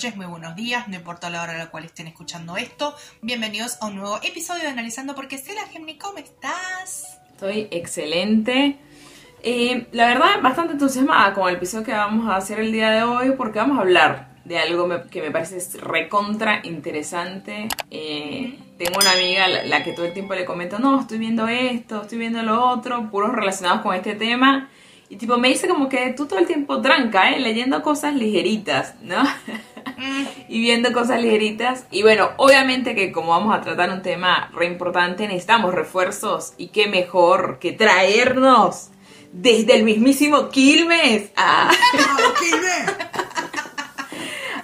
noches, muy buenos días, no importa la hora a la cual estén escuchando esto. Bienvenidos a un nuevo episodio de Analizando porque sé la Gemini, ¿cómo estás? Estoy excelente. Eh, la verdad, bastante entusiasmada con el episodio que vamos a hacer el día de hoy porque vamos a hablar de algo me- que me parece recontra interesante. Eh, Tengo una amiga la, la que todo el tiempo le comento, no, estoy viendo esto, estoy viendo lo otro, puros relacionados con este tema. Y tipo, me dice como que tú todo el tiempo tranca, ¿eh? Leyendo cosas ligeritas, ¿no? Y viendo cosas ligeritas. Y bueno, obviamente que como vamos a tratar un tema re importante, necesitamos refuerzos. Y qué mejor que traernos desde el mismísimo Quilmes a,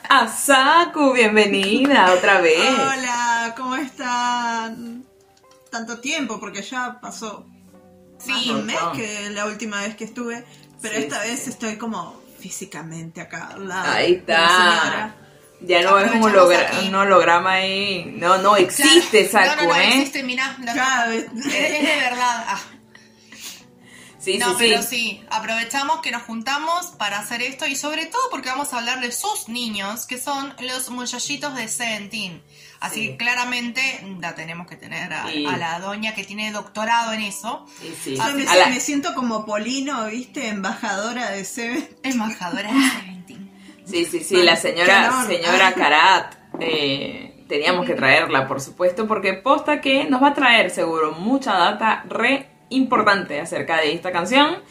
a Saku. Bienvenida otra vez. Hola, ¿cómo están? Tanto tiempo, porque ya pasó más Sí, de un mes que la última vez que estuve, pero Sí, esta sí, vez estoy como físicamente acá al lado Ahí de la está. señora. Ya no es un, Aprovechamos hologra- aquí. un holograma ahí. No, no existe claro. Saku, No, no, no, ¿eh? existe, mirá. Claro, es, es de verdad. Ah. Sí, no, sí, pero sí. sí, aprovechamos que nos juntamos para hacer esto y sobre todo porque vamos a hablar de sus niños, que son los muchachitos de Seventeen. Así Sí. que claramente la tenemos que tener a, Sí. a la doña que tiene doctorado en eso. Sí, sí. Yo me, la- me siento como Polino, ¿viste? Embajadora de Seven. Embajadora de Seventeen. Sí, sí, sí, la señora, señora Karat, eh, teníamos que traerla, por supuesto, porque posta que nos va a traer seguro mucha data re importante acerca de esta canción,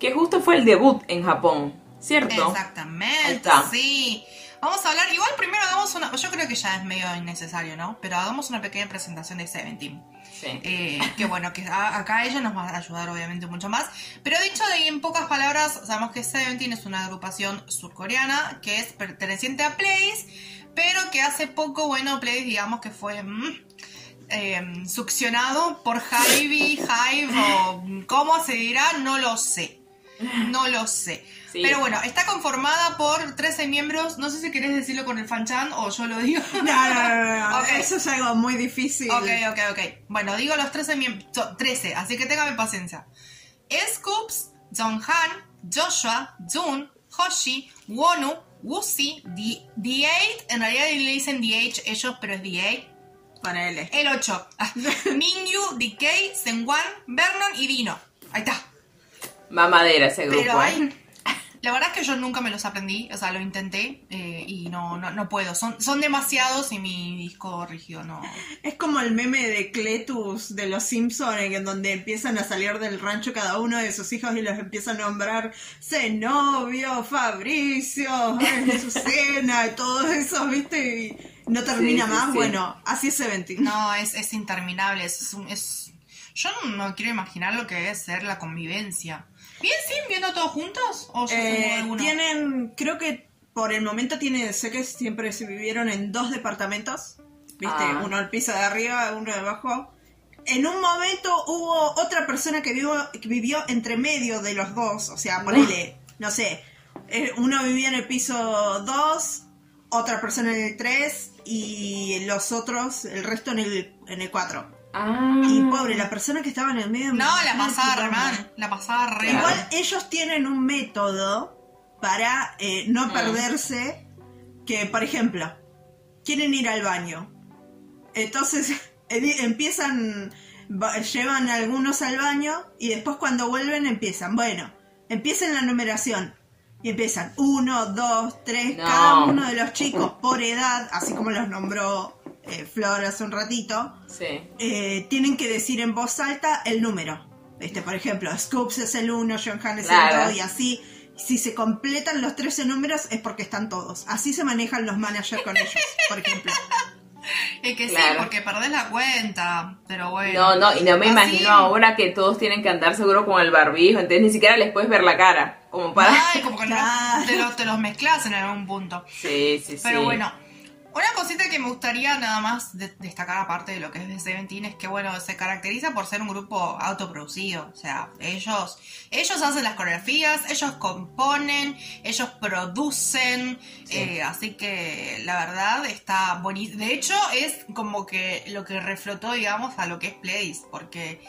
que justo fue el debut en Japón, ¿cierto? Exactamente, sí. Vamos a hablar, igual primero hagamos una, yo creo que ya es medio innecesario, ¿no? Pero hagamos una pequeña presentación de Seventeen. Eh, que bueno, que acá ella nos va a ayudar obviamente mucho más. Pero dicho de en pocas palabras, sabemos que Seventeen es una agrupación surcoreana que es perteneciente a Place, pero que hace poco, bueno, Place digamos que fue mm, eh, succionado por Hybe, Hive o mm, cómo se dirá, no lo sé. No lo sé. Sí. Pero bueno, está conformada por 13 miembros. No sé si querés decirlo con el fanchan o yo lo digo. No, no, no, no, Ok. eso es algo muy difícil. Ok, ok, ok. Bueno, digo los 13 miembros. 13, así que téngame paciencia. Scoops, Jonghan, Joshua, Jun, Hoshi, Wonu, Wusi, D- D8. En realidad le dicen DH ellos, pero es D8. Ponele. El 8. Mingyu, DK, Senwan, Vernon y Dino. Ahí está. Mamadera ese grupo, Pero ¿eh? hay. La verdad es que yo nunca me los aprendí, o sea, lo intenté eh, y no, no, no puedo. Son, son demasiados y mi disco rígido no. Es como el meme de Cletus de los Simpsons, en donde empiezan a salir del rancho cada uno de sus hijos y los empiezan a nombrar Zenobio, Fabricio, Azucena, y todos esos, ¿viste? Y no termina Sí, más. sí. Bueno, así es Seventeen. No, es, es interminable. Es, un- es- Yo no, quiero imaginar lo que debe ser la convivencia. ¿Bien, sí? ¿Viendo todos juntos? ¿O Eh, tienen, creo que por el momento tiene, sé que siempre se vivieron en dos departamentos, ¿viste? Ah. Uno al piso de arriba, uno de abajo. En un momento hubo otra persona que vivió, que vivió entre medio de los dos, o sea, ponele, no sé, eh, uno vivía en el piso 2, otra persona en el 3 y los otros, el resto en el, en el 4. Ah. Y pobre, la persona que estaba en el medio... No, la pasaba mal. La pasaba re mal. Igual ellos tienen un método para eh, no Mm. perderse, que por ejemplo, quieren ir al baño. Entonces empiezan, va- llevan algunos al baño y después cuando vuelven empiezan, bueno, empiezan la numeración. Y empiezan uno, dos, tres, No. cada uno de los chicos por edad, así como los nombró eh, Flor hace un ratito, Sí. eh, tienen que decir en voz alta el número. Este, por ejemplo, Scoops es el 1, John Han es Claro. el 2 y así. Si se completan los 13 números es porque están todos. Así se manejan los managers con ellos, por ejemplo. Es que sí, porque perdés la cuenta. Pero bueno. No, no, y no me Así- imagino ahora que todos tienen que andar seguro con el barbijo, entonces ni siquiera les puedes ver la cara, como para... Ay, como que Claro. te, los, te los mezclas en algún punto. Sí, sí, sí. Pero bueno, una cosita que me gustaría nada más de- destacar aparte de lo que es de Seventeen es que bueno, se caracteriza por ser un grupo autoproducido. O sea, ellos, ellos hacen las coreografías, ellos componen, ellos producen. Sí. eh, así que la verdad está bonito. De hecho, es como que lo que reflotó, digamos, a lo que es Blaze. Porque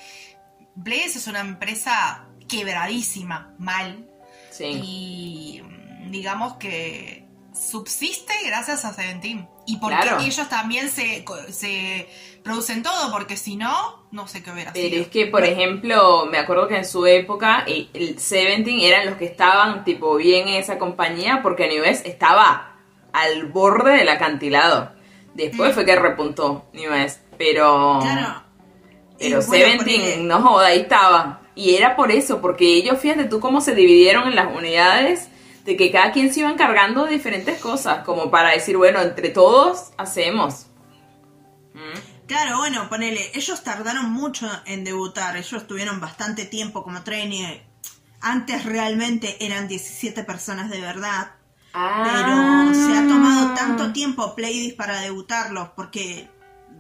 Blaze es una empresa quebradísima, mal. Sí. Y digamos que subsiste gracias a Seventeen. Y porque Claro. ellos también se, se producen todo, porque si no, no sé qué hubiera Pero sido. es que, por ejemplo, me acuerdo que en su época el, el Seventeen eran los que estaban tipo bien en esa compañía porque New West estaba al borde del acantilado. Después fue que repuntó New West, pero Claro. pero bueno, Seventeen no joda, ahí estaba. Y era por eso, porque ellos, fíjate tú cómo se dividieron en las unidades, de que cada quien se iba encargando de diferentes cosas, como para decir, bueno, entre todos hacemos. ¿Mm? Claro, bueno, ponele, ellos tardaron mucho en debutar, ellos tuvieron bastante tiempo como trainee. Antes realmente eran 17 personas de verdad, pero se ha tomado tanto tiempo Playdis para debutarlos porque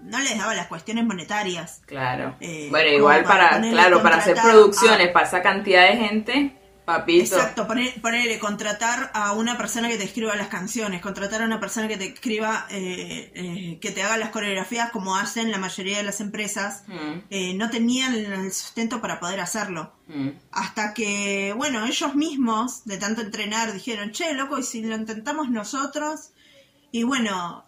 no les daba las cuestiones monetarias. Claro. Eh, bueno, igual para claro, para hacer producciones a- para esa cantidad de gente, papito. Exacto, poner, ponerle, contratar a una persona que te escriba las canciones, contratar a una persona que te escriba, eh, eh, que te haga las coreografías como hacen la mayoría de las empresas, Mm, eh, no tenían el sustento para poder hacerlo. mm. Hasta que, bueno, ellos mismos, de tanto entrenar, dijeron, che, loco, ¿y si lo intentamos nosotros? Y bueno,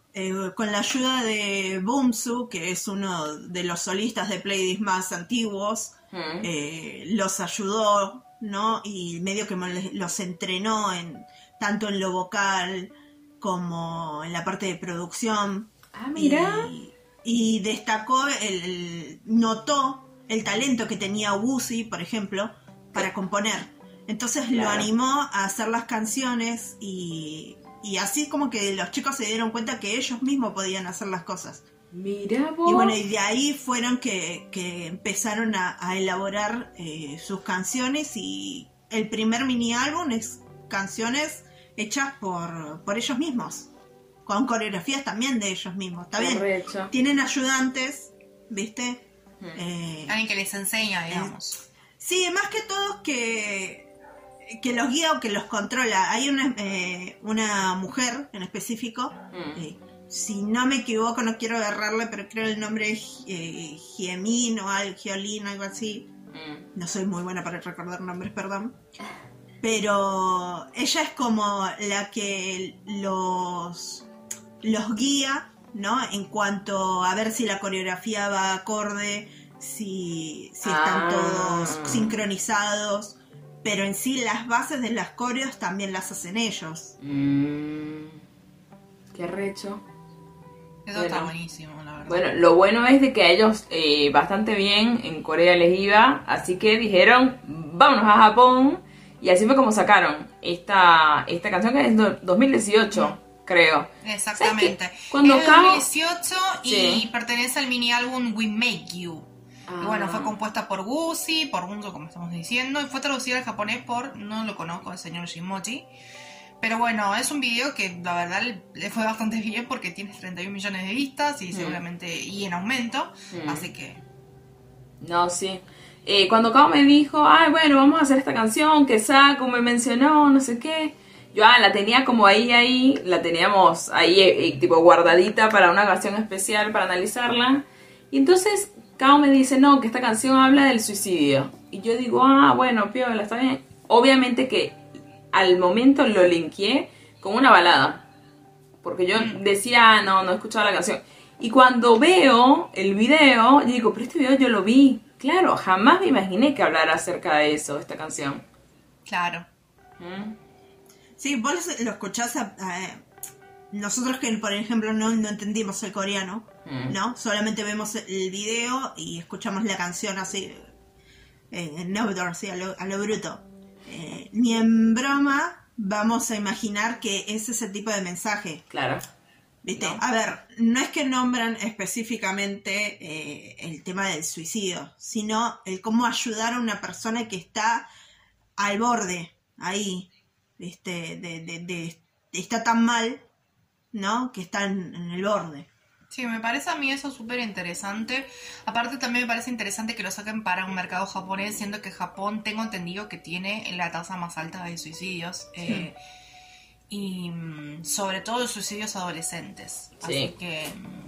con la ayuda de Boomsu, que es uno de los solistas de Playdis más antiguos, Mm. los ayudó, ¿no? Y medio que los entrenó en tanto en lo vocal como en la parte de producción. Ah, mira. Y, y destacó, el, el- notó el talento que tenía Wuzi, por ejemplo, para componer. Entonces lo animó a hacer las canciones y, y así como que los chicos se dieron cuenta que ellos mismos podían hacer las cosas. Mira vos. Y bueno, y de ahí fueron que, que empezaron a, a elaborar eh, sus canciones y el primer mini álbum es canciones hechas por, por ellos mismos, con coreografías también de ellos mismos. Está bien, tienen ayudantes, ¿viste? Mm. Eh, Alguien que les enseña, digamos. sí, más que todos que, que los guía o que los controla. Hay una, eh, una mujer en específico Mm. Si no me equivoco, no quiero agarrarle, pero creo el nombre es eh, Giemín o al Giolín, algo así. Mm. No soy muy buena para recordar nombres, perdón. Pero ella es como la que los, los guía, ¿no? En cuanto a ver si la coreografía va acorde, si, si están Ah. todos sincronizados. Pero en sí las bases de las coreos también las hacen ellos. Mm. Qué recho. Eso Bueno. está buenísimo, la verdad. Bueno, lo bueno es de que a ellos eh, bastante bien en Corea les iba, así que dijeron, vámonos a Japón, y así fue como sacaron esta, esta canción que es do- 2018, creo. Exactamente. Cuando es de Kao- 2018 y Sí. pertenece al mini álbum We Make You. Y bueno, Ah. fue compuesta por Gucci, por Bunzo, como estamos diciendo, y fue traducida al japonés por, no lo conozco, el señor Shimochi. Pero bueno, es un video que la verdad le- fue bastante bien porque tiene 31 millones de vistas y Mm. seguramente, y en aumento. Mm. Así que, No, sí. Eh, cuando Kao me dijo, ay, bueno, vamos a hacer esta canción que Saku me mencionó, no sé qué. Yo ah, la tenía como ahí, ahí, la teníamos ahí, eh, eh, tipo guardadita para una canción especial para analizarla. Y entonces Kao me dice, no, que esta canción habla del suicidio. Y yo digo, ah, bueno, piola, está bien. Obviamente que al momento lo linkeé con una balada. Porque yo decía, ah, no, no he escuchado la canción. Y cuando veo el video, yo digo, pero este video yo lo vi. Claro, jamás me imaginé que hablara acerca de eso, esta canción. claro. ¿Mm? Sí, vos lo escuchás a, a- nosotros que por ejemplo no, no entendimos el coreano, Mm. ¿no? Solamente vemos el video y escuchamos la canción así eh, en outdoor, así a lo, a lo bruto. Eh, ni en broma vamos a imaginar que es ese tipo de mensaje. Claro. ¿Viste? No. A ver, no es que nombran específicamente eh, el tema del suicidio, sino el cómo ayudar a una persona que está al borde, ahí, ¿viste? De, de- de- está tan mal, ¿no? Que está en, en el borde. Sí, me parece a mí eso súper interesante. Aparte también me parece interesante que lo saquen para un mercado japonés, siendo que Japón tengo entendido que tiene la tasa más alta de suicidios. eh, y mm, sobre todo de suicidios adolescentes. Así Sí. que mm,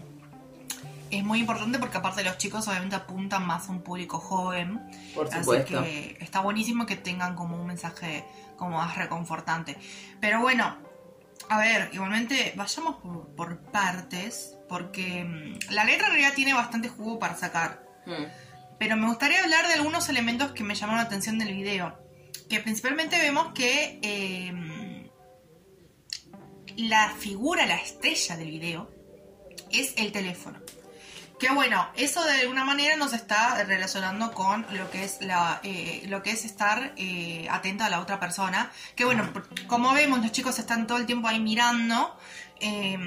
es muy importante porque aparte los chicos obviamente apuntan más a un público joven. Por Así supuesto. que está buenísimo que tengan como un mensaje como más reconfortante. Pero bueno, A ver, igualmente vayamos por, por partes, porque mm, la letra en realidad tiene bastante jugo para sacar. Mm. Pero me gustaría hablar de algunos elementos que me llamaron la atención del video. Que principalmente vemos que eh, la figura, la estrella del video, es el teléfono. Que bueno, eso de alguna manera nos está relacionando con lo que es la, eh, lo que es estar eh, atento a la otra persona. Que bueno, como vemos, los chicos están todo el tiempo ahí mirando eh,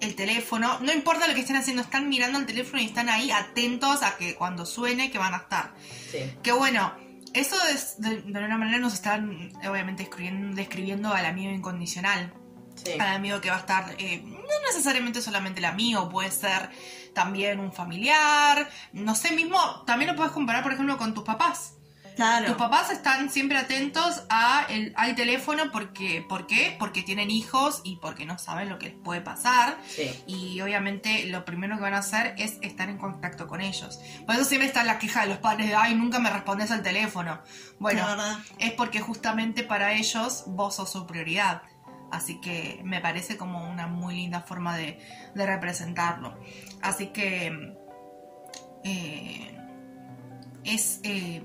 el teléfono. No importa lo que estén haciendo, están mirando el teléfono y están ahí atentos a que cuando suene que van a estar. Sí. Que bueno, eso es, de, de alguna manera nos están obviamente describiendo, describiendo al amigo incondicional. Sí. Al amigo que va a estar, eh, no necesariamente solamente el amigo, puede ser también un familiar, no sé, mismo, también lo puedes comparar, por ejemplo, con tus papás. Claro. Tus papás están siempre atentos a el, al teléfono porque, ¿por qué? Porque tienen hijos y porque no saben lo que les puede pasar. Sí. Y obviamente lo primero que van a hacer es estar en contacto con ellos. Por eso siempre está la queja de los padres de, ay, nunca me respondes al teléfono. Bueno, es porque justamente para ellos vos sos su prioridad. Así que me parece como una muy linda forma de, de representarlo. Así que eh, es, eh,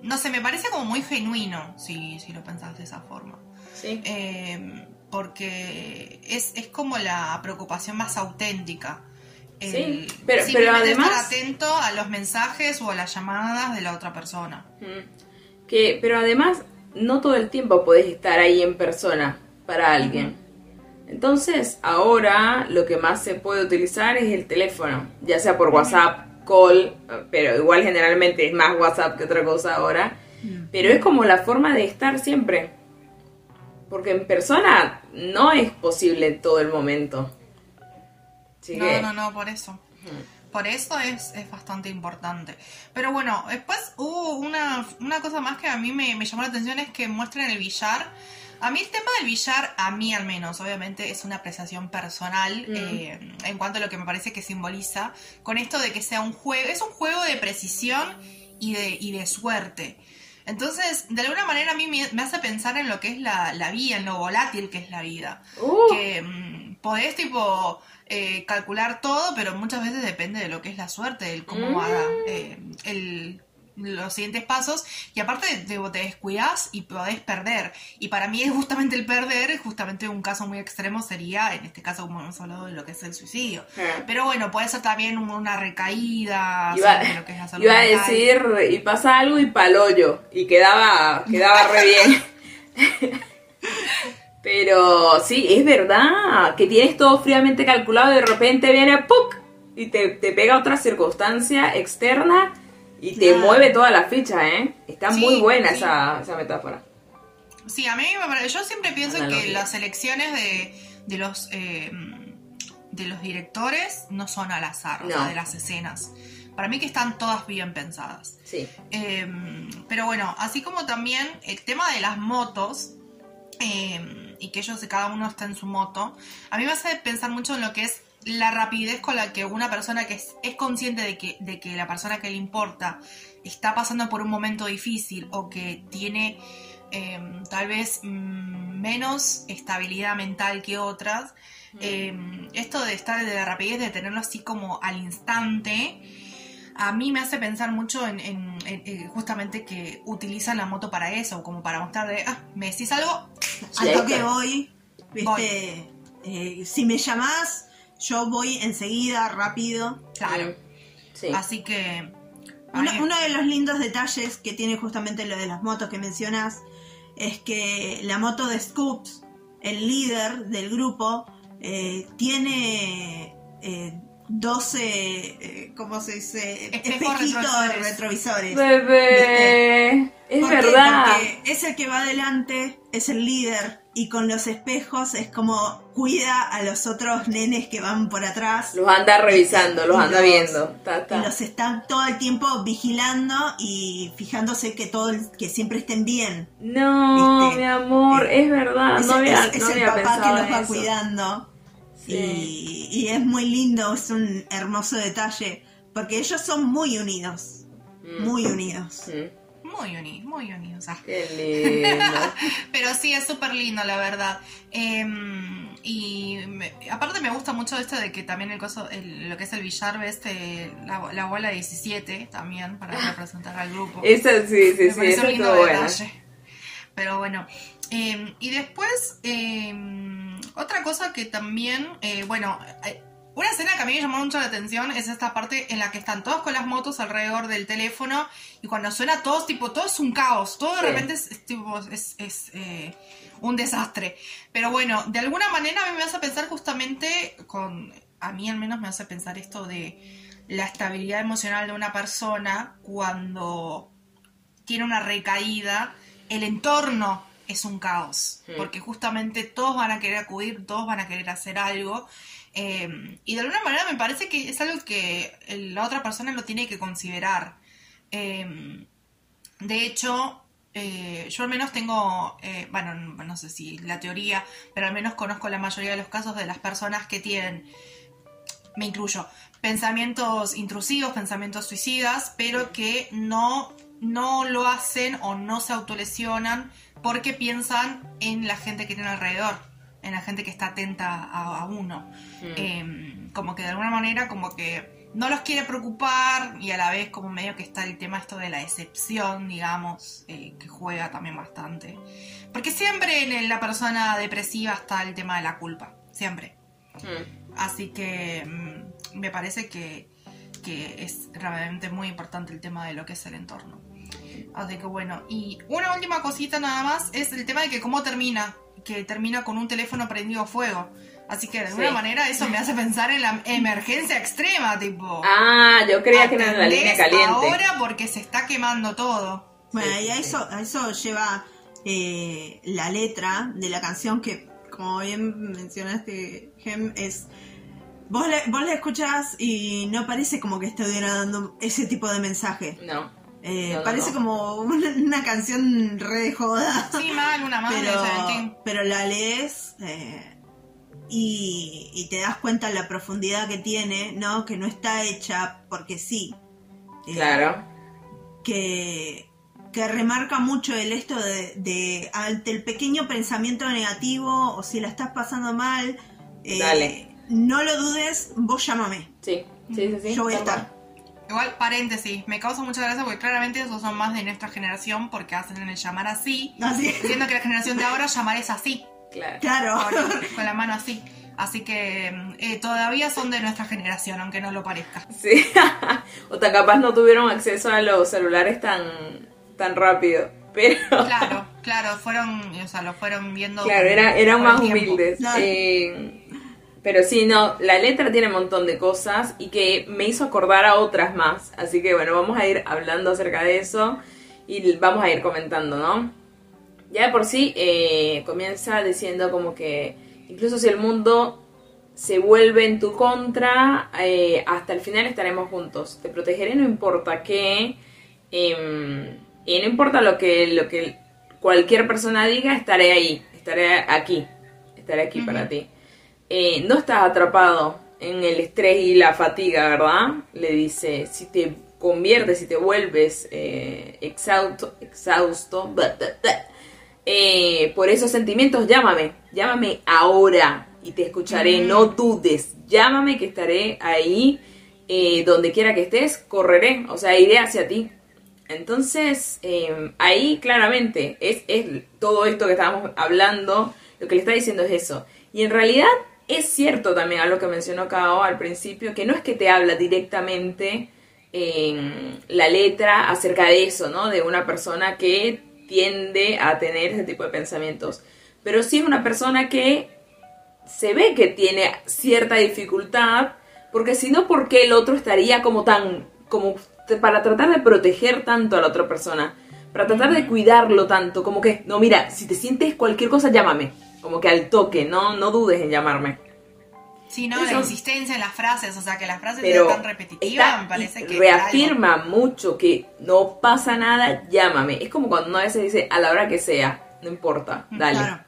no sé, me parece como muy genuino si, si lo pensás de esa forma. Sí. Eh, porque es, es como la preocupación más auténtica. El Sí, pero- pero además- estar atento a los mensajes o a las llamadas de la otra persona. Mm. Que, pero además, no todo el tiempo podés estar ahí en persona para alguien. Entonces, ahora lo que más se puede utilizar es el teléfono, ya sea por WhatsApp, call, pero igual generalmente es más WhatsApp que otra cosa ahora. Pero es como la forma de estar siempre. Porque en persona no es posible en todo el momento. Así No, que- no, no, por eso. Por eso es, es bastante importante. Pero bueno, después hubo una, una cosa más que a mí me, me llamó la atención, es que muestran el billar. A mí el tema del billar, a mí al menos, obviamente es una apreciación personal Mm. eh, en cuanto a lo que me parece que simboliza, con esto de que sea un juego, es un juego de precisión y de, y de suerte. Entonces, de alguna manera a mí me, hace pensar en lo que es la, la vida, en lo volátil que es la vida Uh, que mm, podés tipo eh, calcular todo, pero muchas veces depende de lo que es la suerte, del cómo Mm. va eh, el, los siguientes pasos. Y aparte te, te descuidas y podés perder. Y para mí es justamente el perder, justamente un caso muy extremo sería, en este caso como hemos hablado de lo que es el suicidio. Ah. Pero bueno, puede ser también una recaída, Iba, sobre lo que es la salud iba a decir, y pasa algo y palollo. Y quedaba, quedaba re bien. Pero sí, es verdad que tienes todo fríamente calculado y de repente viene ¡puc! y te, te pega otra circunstancia externa y te Claro. mueve toda la ficha, ¿eh? Está Sí, muy buena sí. esa, esa metáfora. Sí, a mí me parece. Yo siempre pienso que las elecciones de, de los eh, de los directores no son al azar, o No. sea, de las escenas. Para mí que están todas bien pensadas. Sí. Eh, pero bueno, así como también el tema de las motos eh, y que ellos cada uno está en su moto, a mí me hace pensar mucho en lo que es la rapidez con la que una persona que es, es consciente de que, de que la persona que le importa está pasando por un momento difícil o que tiene eh, tal vez mm, menos estabilidad mental que otras, eh, esto de estar de la rapidez, de tenerlo así como al instante, a mí me hace pensar mucho en, en- en- en justamente que utilizan la moto para eso, como para mostrar de, ah, me decís algo, Sí, Al toque voy. Viste, eh, si me llamás, yo voy enseguida, rápido. claro. Sí. Así que... Uno, de los lindos detalles que tiene justamente lo de las motos que mencionas es que la moto de Scoops, el líder del grupo, eh, tiene eh, 12, eh, ¿cómo se dice? Espejitos retrovisores. retrovisores. Bebé, es ¿Por qué? verdad. Porque es el que va adelante, es el líder, y con los espejos es como cuida a los otros nenes que van por atrás. Los anda revisando, los anda viendo. Ta, ta. Y los están todo el tiempo vigilando y fijándose que todo el- que siempre estén bien. No, ¿Viste? mi amor, Eh, es verdad. es no había, es- es no el había papá que los va eso. cuidando. Sí. Y, y es muy lindo, es un hermoso detalle. Porque ellos son muy unidos. Mm. Muy unidos. Mm. Muy uni, muy uni, o sea. Qué lindo. Pero sí, es súper lindo, la verdad. Em, y me- aparte me gusta mucho esto de que también el coso, el- lo que es el billar, este, la, la bola 17 también para representar al grupo. Esa sí, sí, Me sí, parece esa un lindo buena. detalle. Pero bueno. eh, y después, eh, otra cosa que también, eh, bueno, eh, una escena que a mí me llamó mucho la atención es esta parte en la que están todos con las motos alrededor del teléfono y cuando suena todo, tipo, todo es un caos, todo de repente es, es tipo, es, es, eh, un desastre. Pero bueno, de alguna manera a mí me hace pensar justamente con, a mí al menos me hace pensar esto de la estabilidad emocional de una persona cuando tiene una recaída, el entorno es un caos, porque justamente todos van a querer acudir, todos van a querer hacer algo, eh, y de alguna manera me parece que es algo que la otra persona lo tiene que considerar. Eh, de hecho, eh, yo al menos tengo, eh, bueno, no, sé si la teoría, pero al menos conozco la mayoría de los casos de las personas que tienen, me incluyo, pensamientos intrusivos, pensamientos suicidas, pero que no, no lo hacen o no se autolesionan porque piensan en la gente que tiene alrededor, en la gente que está atenta a, a uno. Mm. Eh, como que de alguna manera como que no los quiere preocupar y a la vez como medio que está el tema esto de la excepción, digamos, eh, que juega también bastante. Porque siempre en la persona depresiva está el tema de la culpa, siempre. Mm. Así que mm, me parece que, que es realmente muy importante el tema de lo que es el entorno. Así que bueno, y una última cosita nada más es el tema de que cómo termina, que termina con un teléfono prendido a fuego. Así que de alguna Sí. manera eso me hace pensar en la emergencia extrema, tipo... Ah, yo creía que era la línea ¿atendés caliente. ahora porque se está quemando todo. Bueno, Sí, y a eso, a eso lleva eh, la letra de la canción que, como bien mencionaste, Gem, es... Vos la, vos la escuchás y no parece como que estuviera dando ese tipo de mensaje. No. Eh, No, parece no. como una, una canción re joda. Sí, mal, una madre, pero, la lees eh, y, y te das cuenta de la profundidad que tiene, ¿no? Que no está hecha porque sí. Eh, Claro. que, que remarca mucho el esto de, de ante el pequeño pensamiento negativo o si la estás pasando mal, eh, Dale. no lo dudes, vos llámame. Sí, sí, sí. sí. Yo voy a estar. Igual, paréntesis, me causa mucha gracia porque claramente esos son más de nuestra generación porque hacen el llamar así, Así, siendo que la generación de ahora llamar es así, Claro. claro. ahora, con la mano así. Así que eh, todavía son de nuestra generación, aunque no lo parezca. Sí. o tan capaz no tuvieron acceso a los celulares tan, tan rápido. Pero. Claro, claro, fueron, o sea, lo fueron viendo. Claro, era, eran más tiempo. humildes. Claro. Eh, pero sí, no, la letra tiene un montón de cosas y que me hizo acordar a otras más. Así que bueno, vamos a ir hablando acerca de eso y vamos a ir comentando, ¿no? Ya de por sí eh, comienza diciendo como que incluso si el mundo se vuelve en tu contra, eh, hasta el final estaremos juntos. Te protegeré no importa qué. em, y no importa lo que, lo que cualquier persona diga, estaré ahí, estaré aquí, estaré aquí para ti. Eh, no estás atrapado en el estrés y la fatiga, ¿verdad? Le dice, si te conviertes, si te vuelves eh, exhausto, exhausto, eh, por esos sentimientos, llámame, llámame ahora y te escucharé, no dudes, llámame que estaré ahí, eh, donde quiera que estés, correré, o sea, iré hacia ti. Entonces, eh, ahí claramente es, es todo esto que estábamos hablando, lo que le está diciendo es eso. Y en realidad es cierto también a lo que mencionó Kao al principio, que no es que te habla directamente en la letra acerca de eso, ¿no? De una persona que tiende a tener ese tipo de pensamientos. Pero sí es una persona que se ve que tiene cierta dificultad, porque si no, ¿por qué el otro estaría como tan, como para tratar de proteger tanto a la otra persona? Para tratar de cuidarlo tanto, como que, no, mira, si te sientes cualquier cosa, llámame. Como que al toque, no, no dudes en llamarme. Sí, no, Eso- la insistencia en las frases, o sea, que las frases Pero sean tan repetitivas, me parece que. reafirma mucho que no pasa nada, llámame. Es como cuando uno a veces dice a la hora que sea, no importa, dale, Claro.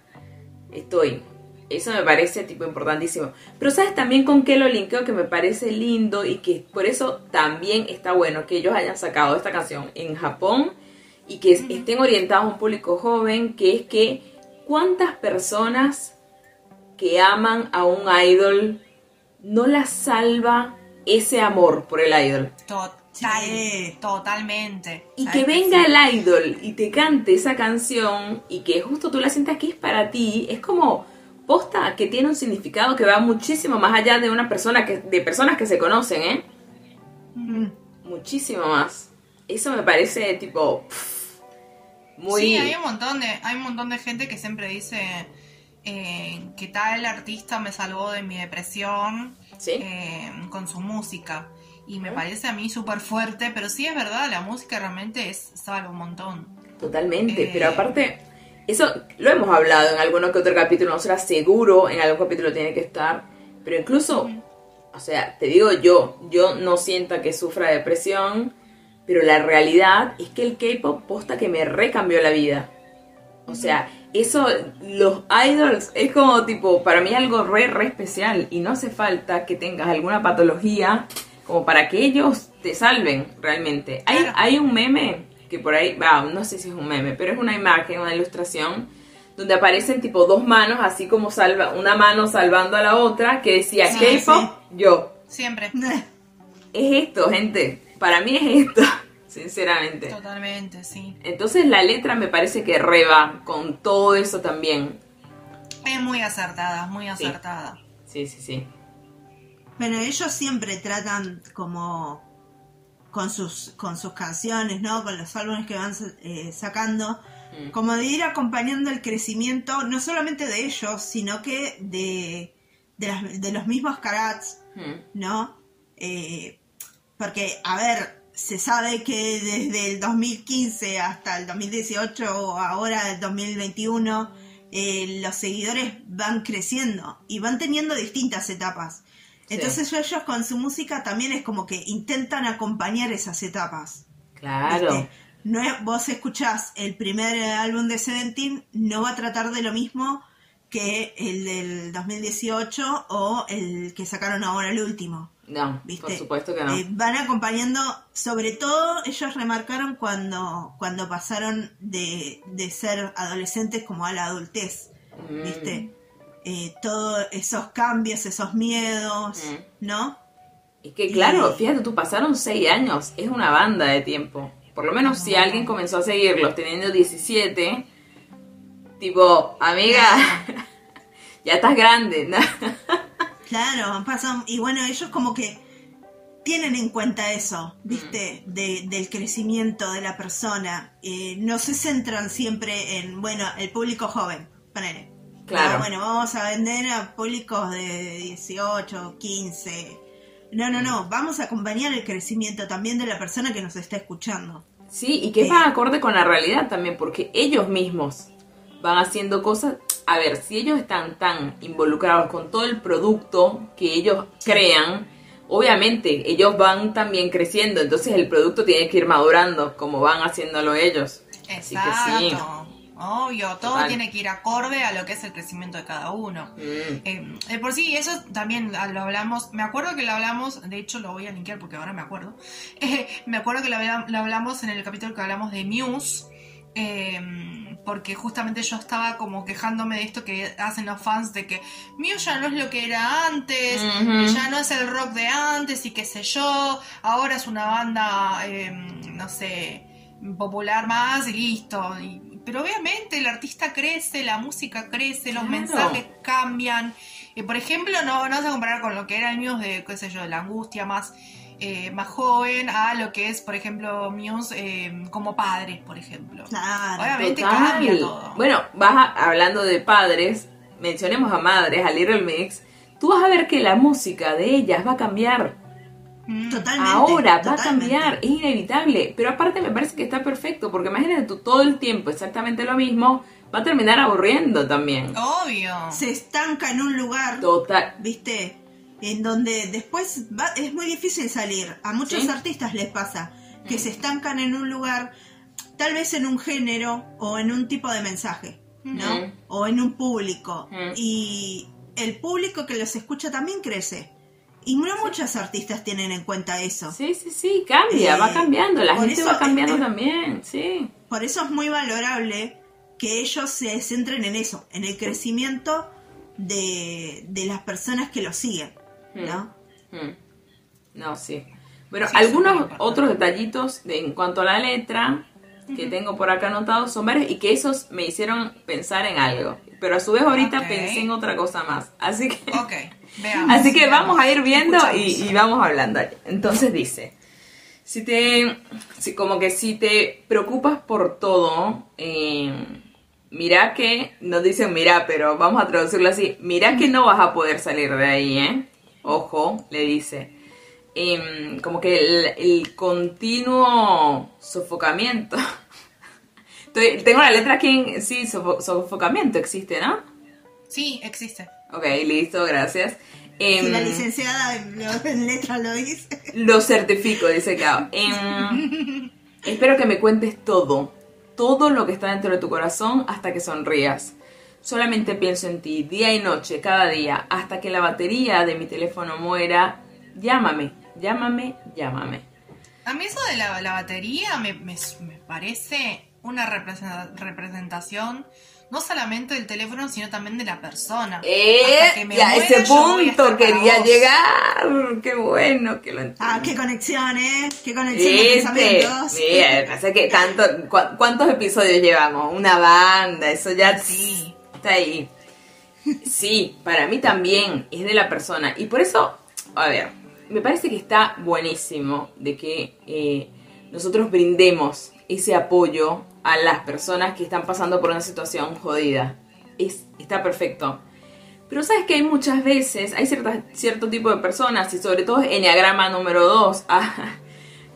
estoy. Eso me parece tipo importantísimo. Pero sabes también con qué lo linkeo que me parece lindo y que por eso también está bueno que ellos hayan sacado esta canción en Japón y que estén orientados a un público joven, que es que cuántas personas que aman a un idol no las salva ese amor por el idol. Total, totalmente. Y ¿Sabes que venga el idol y te cante esa canción y que justo tú la sientas que es para ti, es como posta que tiene un significado que va muchísimo más allá de una persona que, de personas que se conocen, ¿eh? Mm. Muchísimo más. Eso me parece tipo pff, muy Sí, hay un montón de, hay un montón de gente que siempre dice eh, que tal artista me salvó de mi depresión ¿Sí? eh, con su música. Y me parece a mí súper fuerte, pero sí es verdad, la música realmente es salva un montón. Totalmente, Eh. pero aparte, eso lo hemos hablado en alguno que otro capítulo, nosotros seguro en algún capítulo tiene que estar, pero incluso, o sea, te digo yo, yo no siento que sufra depresión, pero la realidad es que el K-pop posta que me recambió la vida. O sea, eso, los idols es como tipo, para mí algo re, re especial y no hace falta que tengas alguna patología como para que ellos te salven realmente. Hay, hay un meme que por ahí, va, no sé si es un meme, pero es una imagen, una ilustración, donde aparecen tipo dos manos, así como salva, una mano salvando a la otra, que decía Sí, K-pop, yo. Siempre. Es esto, gente. Para mí es esto, sinceramente. Totalmente, sí. Entonces la letra me parece que reba con todo eso también. Es muy acertada, muy acertada. Sí, sí, sí. Bueno, ellos siempre tratan como con sus con sus canciones, ¿no? Con los álbumes que van eh, sacando, Mm. como de ir acompañando el crecimiento, no solamente de ellos, sino que de, de, las- de los mismos Karats, Mm. ¿no? Eh, porque, a ver, se sabe que desde el 2015 hasta el 2018 o ahora el 2021, eh, los seguidores van creciendo y van teniendo distintas etapas. Sí. Entonces ellos con su música también es como que intentan acompañar esas etapas. Claro. No es- vos escuchás el primer álbum de Seventeen, no va a tratar de lo mismo que el del 2018 o el que sacaron ahora el último. No, ¿Viste? por supuesto que no. Eh, van acompañando, sobre todo ellos remarcaron cuando, cuando pasaron de, de ser adolescentes como a la adultez, Mm. ¿viste? Eh, todos esos cambios, esos miedos, Mm. ¿no? Es que claro, Y- fíjate tú, pasaron seis años, es una banda de tiempo. Por lo menos si alguien comenzó a seguirlos teniendo 17, tipo, amiga, ya estás grande, ¿no? Claro, pasan, y bueno, ellos como que tienen en cuenta eso, ¿viste? De- del crecimiento de la persona. Eh, no se centran siempre en, bueno, el público joven, ponele. Claro. No, bueno, vamos a vender a públicos de 18, 15. No, no, no, vamos a acompañar el crecimiento también de la persona que nos está escuchando. Sí, y que Sí. va acorde con la realidad también, porque ellos mismos van haciendo cosas. A ver, si ellos están tan involucrados con todo el producto que ellos crean, obviamente ellos van también creciendo, entonces el producto tiene que ir madurando como van haciéndolo ellos. Así que sí. Exacto. Obvio, todo Total. tiene que ir acorde a lo que es el crecimiento de cada uno. Mm. Eh, de por sí, eso también lo hablamos. Me acuerdo que lo hablamos, de hecho lo voy a linkear porque ahora me acuerdo. Eh, me acuerdo que lo, lo hablamos en el capítulo que hablamos de Muse. eh, porque justamente yo estaba como quejándome de esto que hacen los fans de que Muse ya no es lo que era antes, que ya no es el rock de antes y qué sé yo, ahora es una banda, eh, no sé, popular más y listo. Y- pero obviamente el artista crece, la música crece, los Claro. mensajes cambian. Eh, por ejemplo, no, no vas a comparar con lo que era el Muse de, qué sé yo, de la angustia más, eh, más joven a lo que es, por ejemplo, Muse eh, como padre, por ejemplo. Claro. Obviamente Total. cambia todo. Bueno, vas a- hablando de padres, mencionemos a madres, a Little Mix, tú vas a ver que la música de ellas va a cambiar. Mm. Totalmente. Ahora va a cambiar, es inevitable. Pero aparte me parece que está perfecto, porque imagínate tú todo el tiempo exactamente lo mismo, va a terminar aburriendo también. Obvio. Se estanca en un lugar. Total. ¿viste? En donde después va- es muy difícil salir. A muchos Sí. artistas les pasa que se estancan en un lugar, tal vez en un género o en un tipo de mensaje, ¿no? Ujú. O en un público. Ujú. Y el público que los escucha también crece. Y no muchos artistas tienen en cuenta eso. Sí, sí, sí, cambia, va Eh, cambiando, la gente eso, va cambiando eh, también, sí. Por eso es muy valorable que ellos se centren en eso, en el crecimiento de, de las personas que los siguen, ¿no? Mm. No, sí. Bueno, Sí, algunos otros detallitos de, en cuanto a la letra que tengo por acá anotados son varios y que esos me hicieron pensar en algo. Pero a su vez ahorita pensé en otra cosa más. Así que, veamos. así que vamos a ir viendo y vamos hablando. Entonces dice, si te, si- como que si te preocupas por todo, eh, mira que, no dicen mira, pero vamos a traducirlo así, mira que no vas a poder salir de ahí, ¿eh? Ojo, le dice. Em, como que el, el continuo sofocamiento. Estoy- tengo la letra aquí en, sí, sofo- sofocamiento existe, ¿no? Sí, existe. Ok, listo, gracias. Em, Si la licenciada en, letra lo dice. lo certifico, dice Cao. Em, espero que me cuentes todo, todo lo que está dentro de tu corazón hasta que sonrías. Solamente pienso en ti día y noche, cada día, hasta que la batería de mi teléfono muera. Llámame, llámame, llámame. A mí eso de la, la batería me, me- me parece una representa- representación no solamente del teléfono, sino también de la persona. Eh, Hasta que me y a muera, ese punto quería vos. llegar. Qué bueno que lo entiendo. Ah, qué conexión, ¿eh? Qué conexión de Este, pensamientos. pasa que tanto, ¿cu- ¿cuántos episodios llevamos? Una banda, eso ya Sí. Está ahí. Sí, para mí también es de la persona. Y por eso, a ver, me parece que está buenísimo de que eh, nosotros brindemos ese apoyo a las personas que están pasando por una situación jodida. Es, está perfecto. Pero sabes que hay muchas veces, hay cierto tipo de personas, y sobre todo Enneagrama número 2,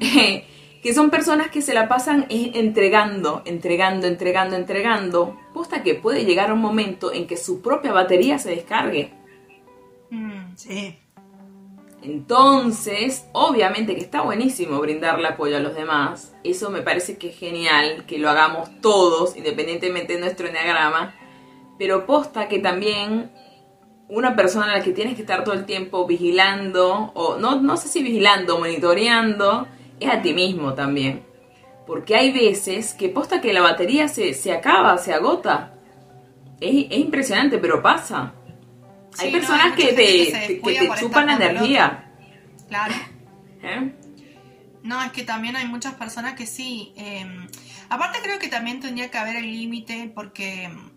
que son personas que se la pasan entregando, entregando, entregando, entregando. Posta que puede llegar un momento en que su propia batería se descargue. Mm, Sí. Entonces, obviamente que está buenísimo brindarle apoyo a los demás. Eso me parece que es genial, que lo hagamos todos, independientemente de nuestro enneagrama. Pero posta que también una persona a la que tienes que estar todo el tiempo vigilando, o no, no sé si vigilando, monitoreando, es a ti mismo también. Porque hay veces que posta que la batería se, se acaba, se agota. Es, es impresionante, pero pasa. Hay no, personas hay que te, que te- que chupan la energía. Claro. ¿eh? No, es que también hay muchas personas que sí. eh, aparte creo que también tendría que haber el límite porque mm,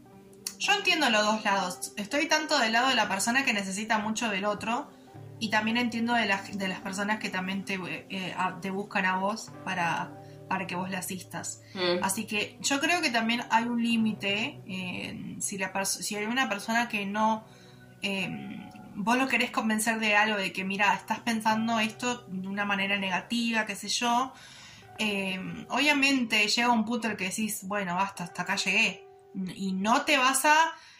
yo entiendo los dos lados. Estoy tanto del lado de la persona que necesita mucho del otro y también entiendo de las, de las personas que también te, eh, a- te buscan a vos para, para que vos le asistas. Mm. Así que yo creo que también hay un límite. eh, si, la si hay una persona que no. eh, vos lo querés convencer de algo, de que mira, estás pensando esto de una manera negativa, qué sé yo. eh, obviamente llega un punto en el que decís, bueno, basta, hasta acá llegué. Y no te vas a.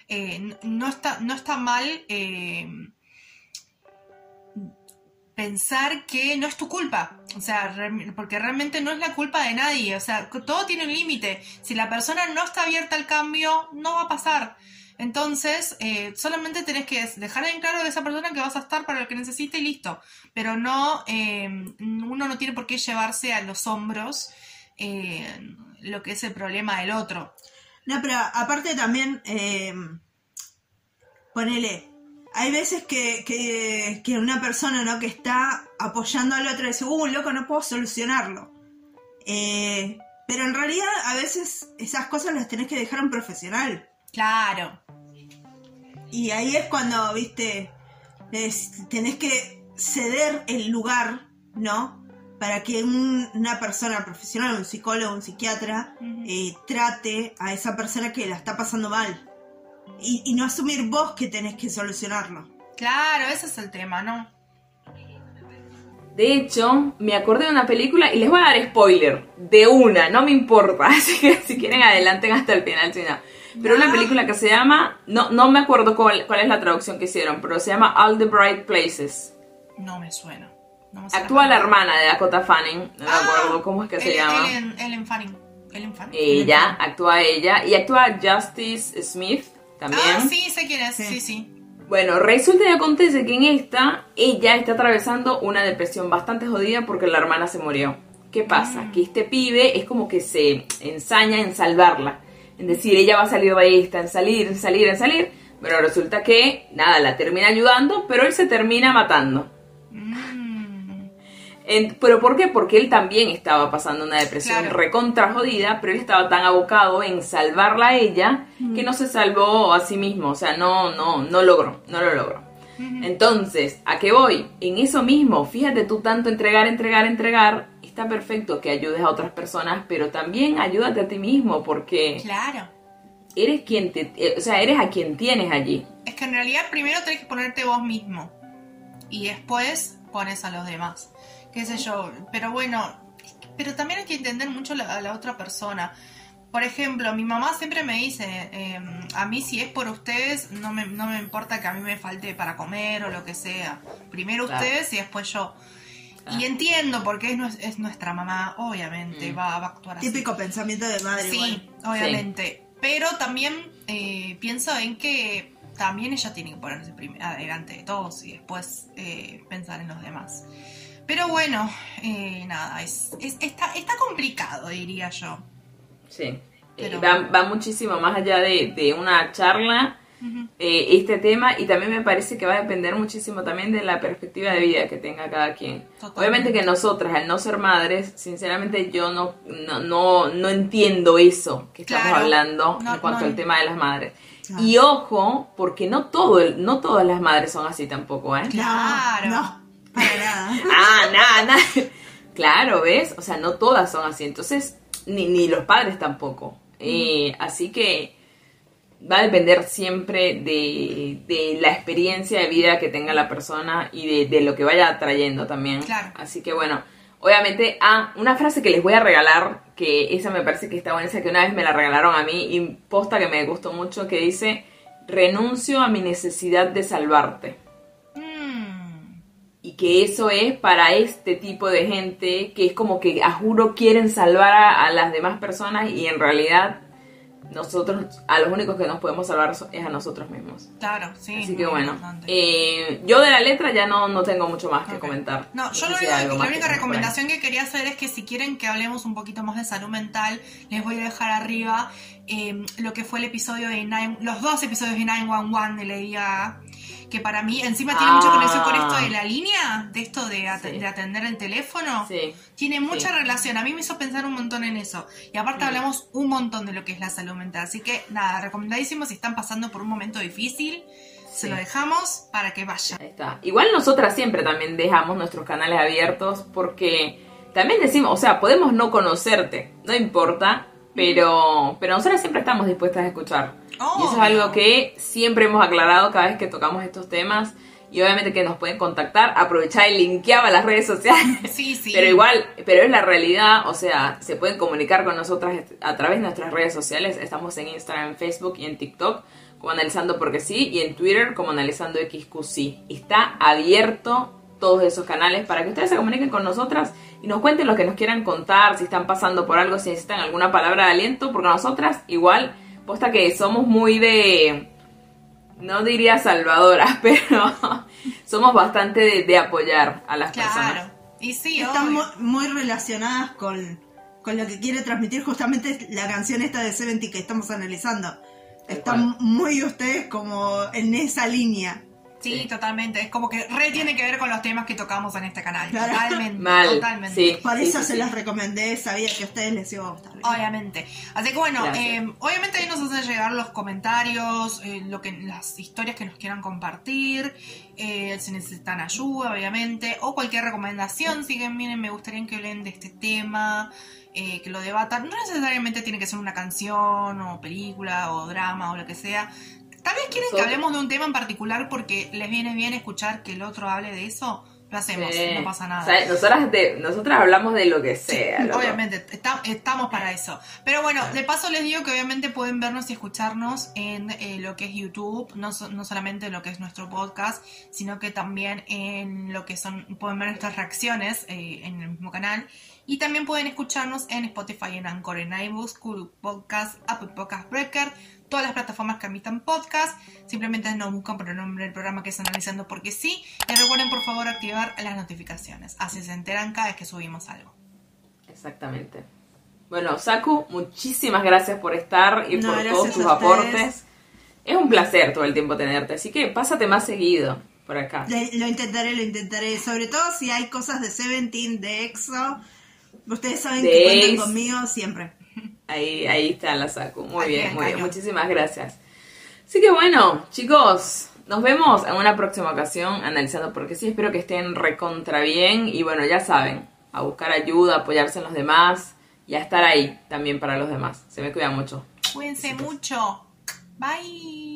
eh, no, está, no está mal. Pensar que no es tu culpa. O sea, porque realmente no es la culpa de nadie. O sea, todo tiene un límite. Si la persona no está abierta al cambio, no va a pasar. Entonces, eh, solamente tenés que dejar en claro de esa persona que vas a estar para lo que necesite y listo. Pero no, eh, uno no tiene por qué llevarse a los hombros eh, lo que es el problema del otro. No, pero aparte también, eh, ponele, hay veces que, que, que una persona ¿no? que está apoyando al otro dice, uh, loco, no puedo solucionarlo. Eh, pero en realidad a veces esas cosas las tenés que dejar a un profesional. Claro. Y ahí es cuando, viste, es- tenés que ceder el lugar, ¿no? Para que un- una persona profesional, un psicólogo, un psiquiatra, eh, trate a esa persona que la está pasando mal. Y, y no asumir vos que tenés que solucionarlo. Claro, ese es el tema, ¿no? De hecho, me acordé de una película y les voy a dar spoiler. De una, no me importa. Así que si quieren adelanten hasta el final, si no. Pero una película que se llama, no, no me acuerdo cuál, cuál es la traducción que hicieron, pero se llama All the Bright Places. No me suena. No me suena Actúa la hermana de Dakota Fanning, no me Ah, acuerdo cómo es que se Ellen- llama. Ellen, Ellen Fanning. Ellen Fanning. Ella, actúa ella. Y actúa Justice Smith también. Ah, sí, sé quién es. Sí. Sí, sí. Bueno, resulta y acontece que en esta, ella está atravesando una depresión bastante jodida porque la hermana se murió. ¿Qué pasa? Mm. Que este pibe es como que se ensaña en salvarla. En decir, ella va a salir de esta, en salir, en salir, en salir. Pero resulta que, nada, la termina ayudando, pero él se termina matando. Mm, En- ¿Pero por qué? Porque él también estaba pasando una depresión Claro. recontra jodida, pero él estaba tan abocado en salvarla a ella que no se salvó a sí mismo. O sea, no, no, no logró, no lo logró. Entonces, ¿a qué voy? En eso mismo, fíjate tú tanto entregar, entregar, entregar. Está perfecto que ayudes a otras personas, pero también ayúdate a ti mismo porque claro. eres quien te, eh, o sea, eres a quien tienes allí. Es que en realidad primero tenés que ponerte vos mismo. Y después pones a los demás. Qué sé yo. Pero bueno, pero también hay que entender mucho la- a la otra persona. Por ejemplo, mi mamá siempre me dice, eh, a mí si es por ustedes, no me, no me importa que a mí me falte para comer o lo que sea. Primero Claro. ustedes y después yo. Ah. Y entiendo porque es, es nuestra mamá, obviamente, Mm. va, va a actuar así. Típico pensamiento de madre. Sí, igual. obviamente. Pero también eh, pienso en que también ella tiene que ponerse adelante de todos y después eh, pensar en los demás. Pero bueno, eh, nada, es, es- está, está complicado, diría yo. Sí. Eh, Pero- va, va muchísimo más allá de, de una charla eh, este tema y también me parece que va a depender muchísimo también de la perspectiva de vida que tenga cada quien. Totalmente. Obviamente que nosotras, al no ser madres, sinceramente yo no, no, no, no entiendo eso que estamos Claro. hablando No, en cuanto no. al tema de las madres. Claro. Y ojo, porque no todo no todas las madres son así tampoco, ¿eh? Claro. Para nada. Ah, nada, nada. Claro, ¿ves? O sea, no todas son así. Entonces, ni, ni los padres tampoco. Eh, así que va a depender siempre de, de la experiencia de vida que tenga la persona y de, de lo que vaya trayendo también. Claro. Así que bueno, obviamente, ah, una frase que les voy a regalar, que esa me parece que está buena, esa que una vez me la regalaron a mí y posta que me gustó mucho, que dice, renuncio a mi necesidad de salvarte y que eso es para este tipo de gente que es como que a juro quieren salvar a, a las demás personas y en realidad nosotros a los únicos que nos podemos salvar es a nosotros mismos. claro, sí. Así que bueno, eh, yo de la letra ya no, no tengo mucho más que comentar. No, yo lo único- la que única recomendación que quería hacer es que si quieren que hablemos un poquito más de salud mental, les voy a dejar arriba eh, lo que fue el episodio de Nine, los dos episodios de 911 de Lady Gaga, que para mí encima tiene mucha Ah. conexión con esto de la línea, de esto de, at- Sí. de atender el teléfono. Sí. Tiene mucha Sí. relación, a mí me hizo pensar un montón en eso. Y aparte Mm. hablamos un montón de lo que es la salud mental. Así que nada, recomendadísimo si están pasando por un momento difícil, se lo dejamos para que vayan. Ahí está. Igual nosotras siempre también dejamos nuestros canales abiertos porque también decimos, o sea, podemos no conocerte, no importa, pero, pero nosotras siempre estamos dispuestas a escuchar. Y eso es algo que siempre hemos aclarado cada vez que tocamos estos temas. Y obviamente que nos pueden contactar, aprovechar y linkeaba las redes sociales. Sí, sí. Pero igual, pero es la realidad, o sea, se pueden comunicar con nosotras a través de nuestras redes sociales. Estamos en Instagram, Facebook y en TikTok como Analizando Porque Sí y en Twitter como Analizando XQC. Está abierto todos esos canales para que ustedes se comuniquen con nosotras y nos cuenten lo que nos quieran contar, si están pasando por algo, si necesitan alguna palabra de aliento, porque nosotras igual, posta que somos muy de no diría salvadoras, pero somos bastante de, de apoyar a las personas. Claro. Y sí, Están obvio. mu- muy relacionadas con, con lo que quiere transmitir justamente la canción esta de Seventy que estamos analizando. Están muy ustedes como en esa línea. Sí, Sí. totalmente. Es como que re tiene que ver con los temas que tocamos en este canal. Claro. Totalmente. Mal, Totalmente. sí. Por eso sí, se sí. las recomendé, sabía que a ustedes les iba a gustar. Obviamente. Así que bueno, eh, obviamente ahí nos hacen llegar los comentarios, eh, lo que, las historias que nos quieran compartir, eh, si necesitan ayuda, obviamente, o cualquier recomendación. Si que miren, me gustaría que hablen de este tema, eh, que lo debatan. No necesariamente tiene que ser una canción, o película, o drama, o lo que sea. Tal vez quieren que hablemos de un tema en particular porque les viene bien escuchar que el otro hable de eso. Lo hacemos, Sí. no pasa nada. O sea, nosotras, de- nosotras hablamos de lo que sea. Obviamente, está- estamos para eso. Pero bueno, de paso les digo que obviamente pueden vernos y escucharnos en eh, lo que es YouTube, no, no solamente en lo que es nuestro podcast, sino que también en lo que son, pueden ver nuestras reacciones eh, en el mismo canal. Y también pueden escucharnos en Spotify, en Anchor, en iBooks, Google Podcast, Apple Podcast Breaker, todas las plataformas que emitan podcast. Simplemente nos buscan por el nombre del programa que es Analizando Porque Sí. Y recuerden por favor activar las notificaciones. Así se enteran cada vez que subimos algo. Exactamente. Bueno, Saku, muchísimas gracias por estar y No, por todos tus aportes. Es un placer todo el tiempo tenerte, así que pásate más seguido por acá. Le- Lo intentaré, lo intentaré. Sobre todo si hay cosas de Seventeen, de EXO. Ustedes saben De que cuentan conmigo siempre. Ahí, ahí está la Saku. Muy Aquí bien, muy bien. Muchísimas gracias. Así que bueno, chicos, nos vemos en una próxima ocasión analizando porque sí, espero que estén recontra bien y bueno, ya saben, a buscar ayuda, apoyarse en los demás y a estar ahí también para los demás. Se me cuidan mucho. Cuídense mucho. Bye.